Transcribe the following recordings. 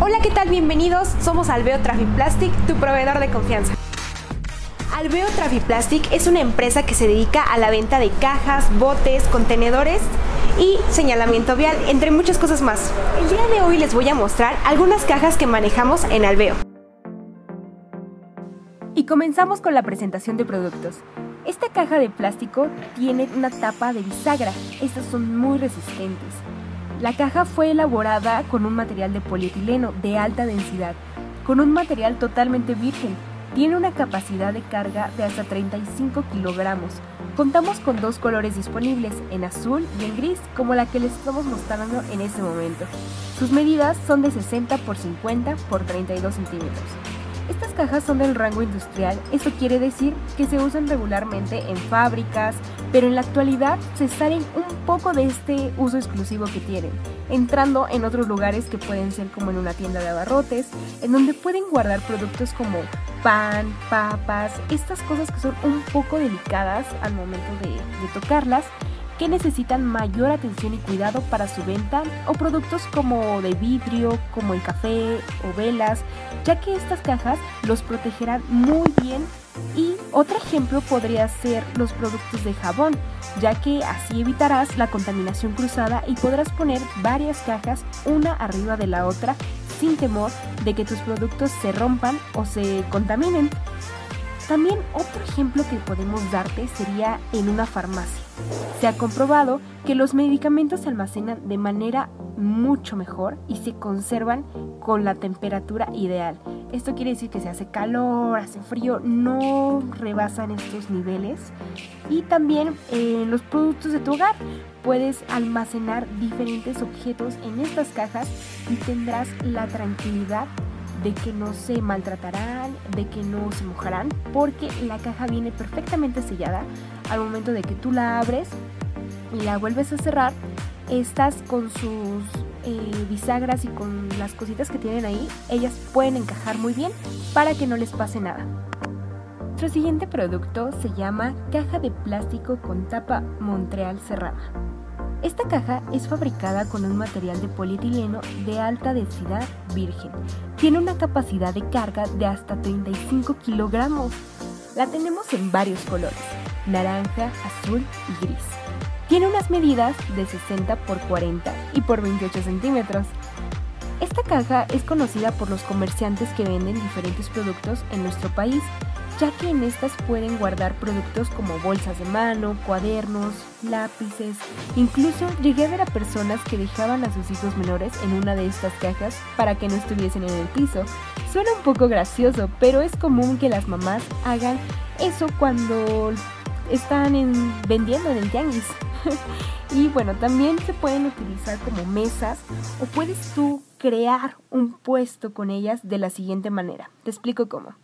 Hola, ¿qué tal? Bienvenidos. Somos Alveo Trafiplastic, tu proveedor de confianza. Alveo Trafiplastic es una empresa que se dedica a la venta de cajas, botes, contenedores y señalamiento vial, entre muchas cosas más. El día de hoy les voy a mostrar algunas cajas que manejamos en Alveo. Y comenzamos con la presentación de productos. Esta caja de plástico tiene una tapa de bisagra. Estas son muy resistentes. La caja fue elaborada con un material de polietileno de alta densidad, con un material totalmente virgen. Tiene una capacidad de carga de hasta 35 kilogramos. Contamos con dos colores disponibles, en azul y en gris, como la que les estamos mostrando en este momento. Sus medidas son de 60 por 50 por 32 centímetros. Estas cajas son del rango industrial, esto quiere decir que se usan regularmente en fábricas, pero en la actualidad se salen un poco de este uso exclusivo que tienen, entrando en otros lugares que pueden ser como en una tienda de abarrotes, en donde pueden guardar productos como pan, papas, estas cosas que son un poco delicadas al momento de, de tocarlas que necesitan mayor atención y cuidado para su venta o productos como de vidrio, como el café o velas, ya que estas cajas los protegerán muy bien y otro ejemplo podría ser los productos de jabón, ya que así evitarás la contaminación cruzada y podrás poner varias cajas una arriba de la otra sin temor de que tus productos se rompan o se contaminen. También otro ejemplo que podemos darte sería en una farmacia. Se ha comprobado que los medicamentos se almacenan de manera mucho mejor y se conservan con la temperatura ideal. Esto quiere decir que si hace calor, hace frío, no rebasan estos niveles. Y también en los productos de tu hogar puedes almacenar diferentes objetos en estas cajas y tendrás la tranquilidad de que no se maltratarán, de que no se mojarán, porque la caja viene perfectamente sellada. Al momento de que tú la abres y la vuelves a cerrar, estas con sus eh, bisagras y con las cositas que tienen ahí, ellas pueden encajar muy bien para que no les pase nada. Nuestro siguiente producto se llama caja de plástico con tapa Montreal cerrada. Esta caja es fabricada con un material de polietileno de alta densidad virgen. Tiene una capacidad de carga de hasta 35 kilogramos. La tenemos en varios colores, naranja, azul y gris. Tiene unas medidas de 60 por 40 y por 28 centímetros. Esta caja es conocida por los comerciantes que venden diferentes productos en nuestro país ya que en estas pueden guardar productos como bolsas de mano, cuadernos, lápices. Incluso llegué a ver a personas que dejaban a sus hijos menores en una de estas cajas para que no estuviesen en el piso. Suena un poco gracioso, pero es común que las mamás hagan eso cuando están vendiendo en el tianguis. y bueno, también se pueden utilizar como mesas o puedes tú crear un puesto con ellas de la siguiente manera. Te explico cómo.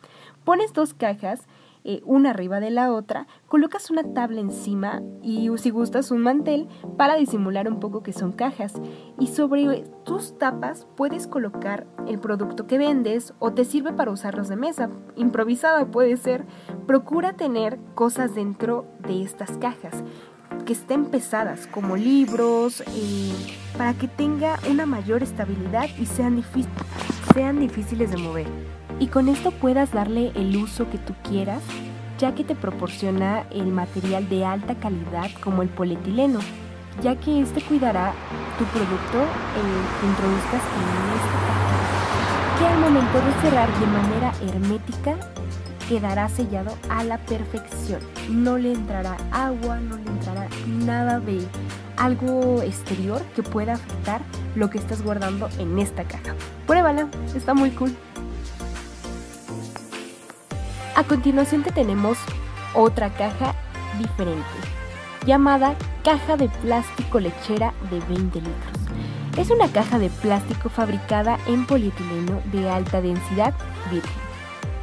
Pones dos cajas, eh, una arriba de la otra, colocas una tabla encima y si gustas un mantel para disimular un poco que son cajas. Y sobre tus tapas puedes colocar el producto que vendes o te sirve para usarlos de mesa. Improvisada puede ser. Procura tener cosas dentro de estas cajas que estén pesadas, como libros, eh, para que tenga una mayor estabilidad y sean, sean difíciles de mover y con esto puedas darle el uso que tú quieras, ya que te proporciona el material de alta calidad como el polietileno, ya que este cuidará tu producto eh, que introduzcas en esta caja, que al momento de cerrar de manera hermética quedará sellado a la perfección. No le entrará agua, no le entrará nada de algo exterior que pueda afectar lo que estás guardando en esta caja. Pruébala, está muy cool. A continuación te tenemos otra caja diferente, llamada caja de plástico lechera de 20 litros. Es una caja de plástico fabricada en polietileno de alta densidad virgen,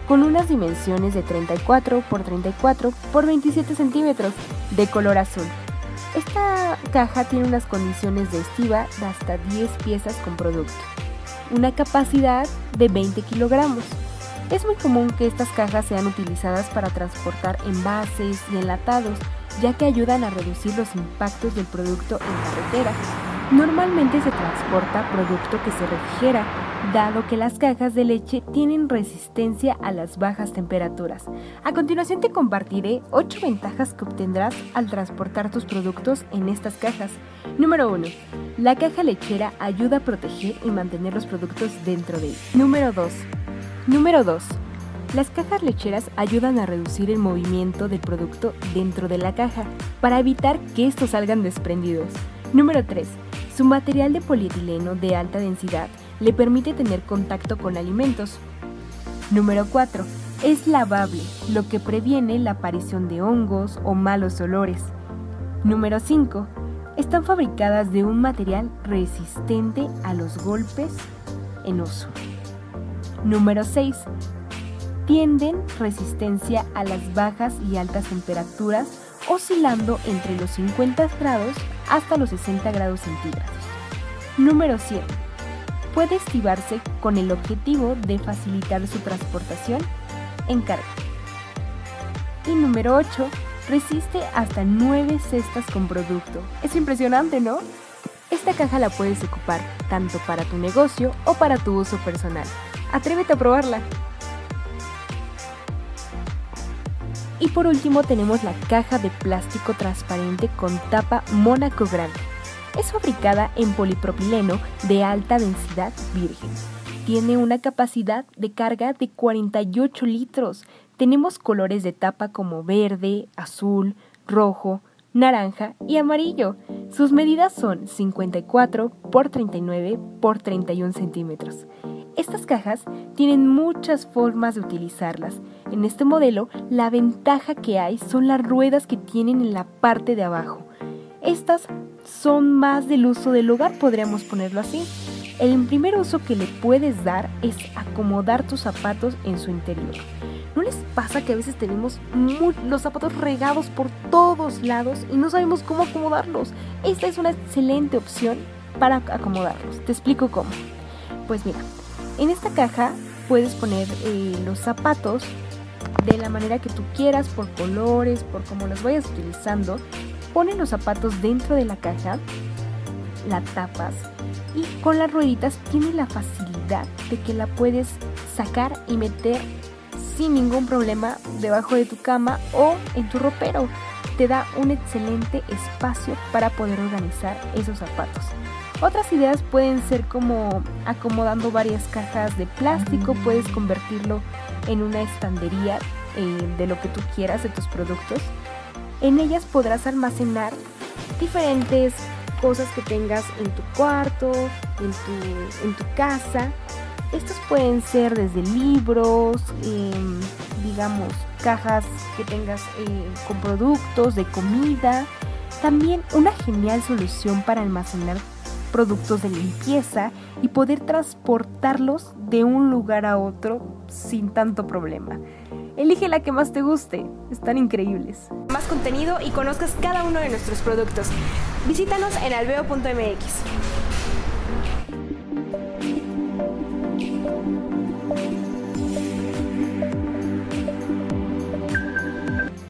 con unas dimensiones de 34 por 34 por 27 centímetros de color azul. Esta caja tiene unas condiciones de estiva de hasta 10 piezas con producto, una capacidad de 20 kilogramos es muy común que estas cajas sean utilizadas para transportar envases y enlatados ya que ayudan a reducir los impactos del producto en carretera. Normalmente se transporta producto que se refrigera, dado que las cajas de leche tienen resistencia a las bajas temperaturas. A continuación te compartiré 8 ventajas que obtendrás al transportar tus productos en estas cajas. Número 1. La caja lechera ayuda a proteger y mantener los productos dentro de ella. Número 2. Número 2. Las cajas lecheras ayudan a reducir el movimiento del producto dentro de la caja para evitar que estos salgan desprendidos. Número 3. Su material de polietileno de alta densidad le permite tener contacto con alimentos. Número 4. Es lavable, lo que previene la aparición de hongos o malos olores. Número 5. Están fabricadas de un material resistente a los golpes en uso. Número 6. Tienden resistencia a las bajas y altas temperaturas, oscilando entre los 50 grados hasta los 60 grados centígrados. Número 7 puede estivarse con el objetivo de facilitar su transportación en carga. Y número 8, resiste hasta 9 cestas con producto. Es impresionante, ¿no? Esta caja la puedes ocupar tanto para tu negocio o para tu uso personal. Atrévete a probarla. Y por último tenemos la caja de plástico transparente con tapa Mónaco Grande es fabricada en polipropileno de alta densidad virgen. Tiene una capacidad de carga de 48 litros. Tenemos colores de tapa como verde, azul, rojo, naranja y amarillo. Sus medidas son 54 por 39 por 31 centímetros. Estas cajas tienen muchas formas de utilizarlas. En este modelo, la ventaja que hay son las ruedas que tienen en la parte de abajo. Estas son más del uso del hogar, podríamos ponerlo así. El primer uso que le puedes dar es acomodar tus zapatos en su interior. ¿No les pasa que a veces tenemos los zapatos regados por todos lados y no sabemos cómo acomodarlos? Esta es una excelente opción para acomodarlos. Te explico cómo. Pues mira, en esta caja puedes poner eh, los zapatos de la manera que tú quieras, por colores, por cómo los vayas utilizando. Ponen los zapatos dentro de la caja, la tapas y con las rueditas tiene la facilidad de que la puedes sacar y meter sin ningún problema debajo de tu cama o en tu ropero. Te da un excelente espacio para poder organizar esos zapatos. Otras ideas pueden ser como acomodando varias cajas de plástico, puedes convertirlo en una estandería eh, de lo que tú quieras de tus productos en ellas podrás almacenar diferentes cosas que tengas en tu cuarto, en tu, casa. Estos pueden ser desde libros, em, digamos, cajas que tengas eh, con productos de comida. También una genial solución para almacenar productos de limpieza y poder transportarlos de un lugar a otro sin tanto problema. Elige la que más te guste, están increíbles. Más contenido y conozcas cada uno de nuestros productos. Visítanos en alveo.mx.